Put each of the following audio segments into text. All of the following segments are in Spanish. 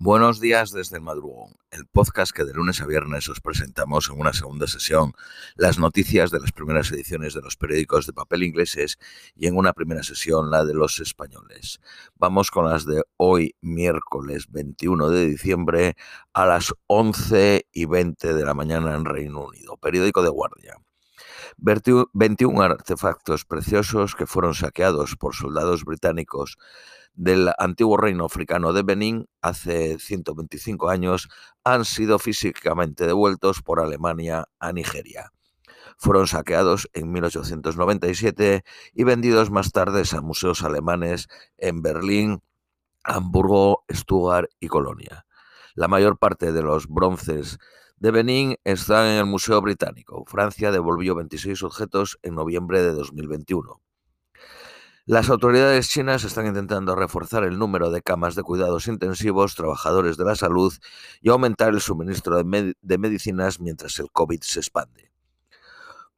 Buenos días desde el madrugón, el podcast que de lunes a viernes os presentamos en una segunda sesión las noticias de las primeras ediciones de los periódicos de papel ingleses y en una primera sesión la de los españoles. Vamos con las de hoy, miércoles 21 de diciembre a las 11 y 20 de la mañana en Reino Unido. Periódico de Guardia. 21 artefactos preciosos que fueron saqueados por soldados británicos del antiguo reino africano de Benín hace 125 años han sido físicamente devueltos por Alemania a Nigeria. Fueron saqueados en 1897 y vendidos más tarde a museos alemanes en Berlín, Hamburgo, Stuttgart y Colonia. La mayor parte de los bronces de Benín están en el Museo Británico. Francia devolvió 26 objetos en noviembre de 2021. Las autoridades chinas están intentando reforzar el número de camas de cuidados intensivos, trabajadores de la salud y aumentar el suministro de, medicinas mientras el COVID se expande.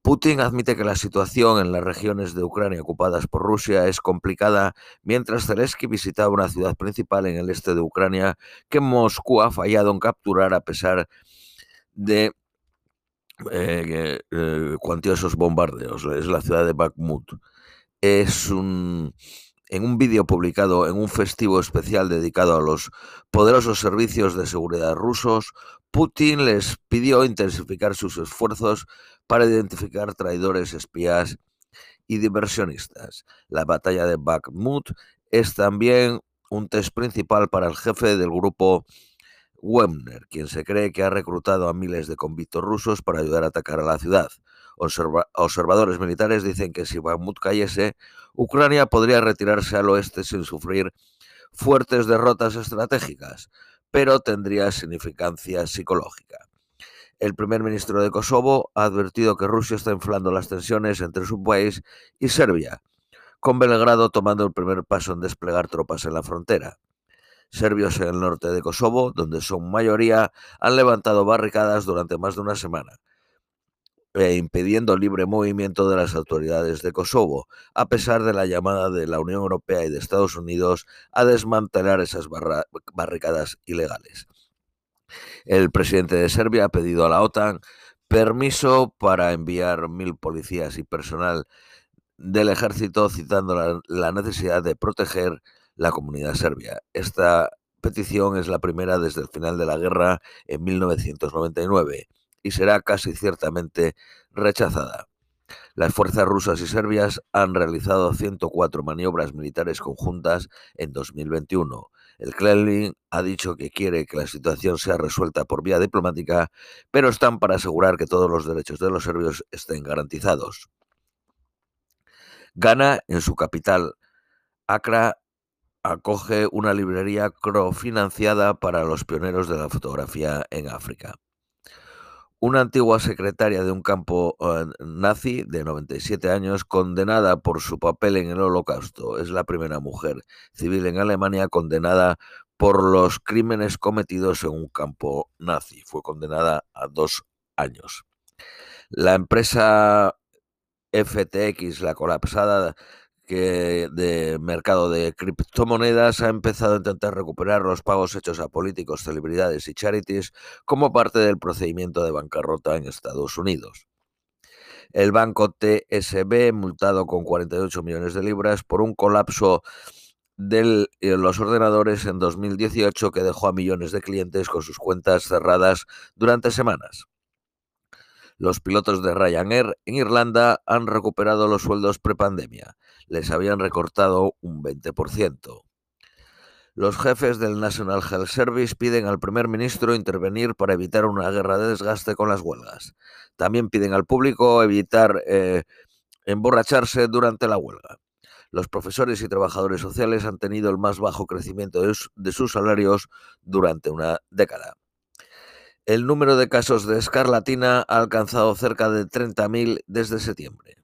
Putin admite que la situación en las regiones de Ucrania ocupadas por Rusia es complicada, mientras Zelensky visitaba una ciudad principal en el este de Ucrania que Moscú ha fallado en capturar a pesar de eh, eh, cuantiosos bombardeos. Es la ciudad de Bakhmut es un, en un vídeo publicado en un festivo especial dedicado a los poderosos servicios de seguridad rusos, Putin les pidió intensificar sus esfuerzos para identificar traidores, espías y diversionistas. La batalla de Bakhmut es también un test principal para el jefe del grupo Wagner, quien se cree que ha reclutado a miles de convictos rusos para ayudar a atacar a la ciudad observadores militares dicen que si Bakhmut cayese, Ucrania podría retirarse al oeste sin sufrir fuertes derrotas estratégicas, pero tendría significancia psicológica. El primer ministro de Kosovo ha advertido que Rusia está inflando las tensiones entre su país y Serbia, con Belgrado tomando el primer paso en desplegar tropas en la frontera. Serbios en el norte de Kosovo, donde son mayoría, han levantado barricadas durante más de una semana e impidiendo el libre movimiento de las autoridades de Kosovo, a pesar de la llamada de la Unión Europea y de Estados Unidos a desmantelar esas barricadas ilegales. El presidente de Serbia ha pedido a la OTAN permiso para enviar mil policías y personal del ejército, citando la, la necesidad de proteger la comunidad serbia. Esta petición es la primera desde el final de la guerra en 1999 y será casi ciertamente rechazada. Las fuerzas rusas y serbias han realizado 104 maniobras militares conjuntas en 2021. El Kremlin ha dicho que quiere que la situación sea resuelta por vía diplomática, pero están para asegurar que todos los derechos de los serbios estén garantizados. Ghana, en su capital, Accra, acoge una librería crofinanciada para los pioneros de la fotografía en África. Una antigua secretaria de un campo eh, nazi de 97 años, condenada por su papel en el holocausto, es la primera mujer civil en Alemania condenada por los crímenes cometidos en un campo nazi. Fue condenada a dos años. La empresa FTX, la colapsada que de mercado de criptomonedas ha empezado a intentar recuperar los pagos hechos a políticos, celebridades y charities como parte del procedimiento de bancarrota en Estados Unidos. El banco TSB, multado con 48 millones de libras por un colapso de eh, los ordenadores en 2018 que dejó a millones de clientes con sus cuentas cerradas durante semanas. Los pilotos de Ryanair en Irlanda han recuperado los sueldos prepandemia. Les habían recortado un 20%. Los jefes del National Health Service piden al primer ministro intervenir para evitar una guerra de desgaste con las huelgas. También piden al público evitar eh, emborracharse durante la huelga. Los profesores y trabajadores sociales han tenido el más bajo crecimiento de sus salarios durante una década. El número de casos de escarlatina ha alcanzado cerca de 30.000 desde septiembre.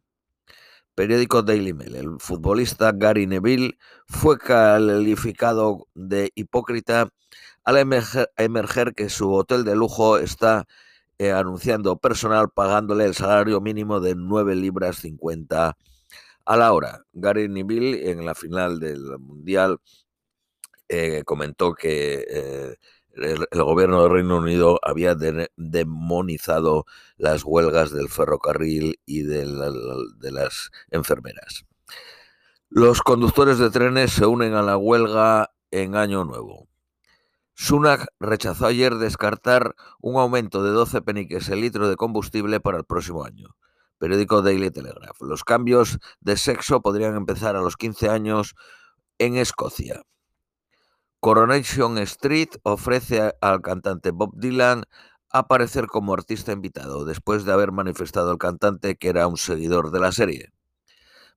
Periódico Daily Mail. El futbolista Gary Neville fue calificado de hipócrita al emerger, que su hotel de lujo está eh, anunciando personal pagándole el salario mínimo de 9 libras 50 a la hora. Gary Neville en la final del Mundial eh, comentó que eh, el, gobierno del Reino Unido había demonizado las huelgas del ferrocarril y de, de las enfermeras. Los conductores de trenes se unen a la huelga en Año Nuevo. Sunak rechazó ayer descartar un aumento de 12 peniques el litro de combustible para el próximo año. Periódico Daily Telegraph. Los cambios de sexo podrían empezar a los 15 años en Escocia. Coronation Street ofrece al cantante Bob Dylan aparecer como artista invitado, después de haber manifestado al cantante que era un seguidor de la serie.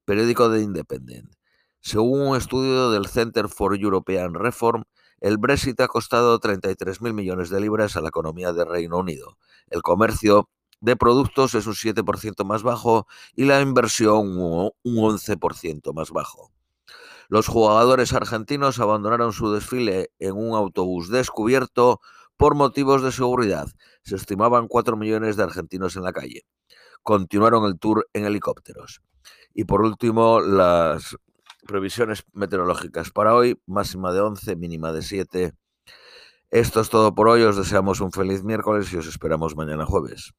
Periódico de Independent. Según un estudio del Center for European Reform, el Brexit ha costado 33.000 millones de libras a la economía del Reino Unido. El comercio de productos es un 7% más bajo y la inversión un 11% más bajo. Los jugadores argentinos abandonaron su desfile en un autobús descubierto por motivos de seguridad. Se estimaban 4 millones de argentinos en la calle. Continuaron el tour en helicópteros. Y por último, las previsiones meteorológicas para hoy, máxima de 11, mínima de 7. Esto es todo por hoy, os deseamos un feliz miércoles y os esperamos mañana jueves.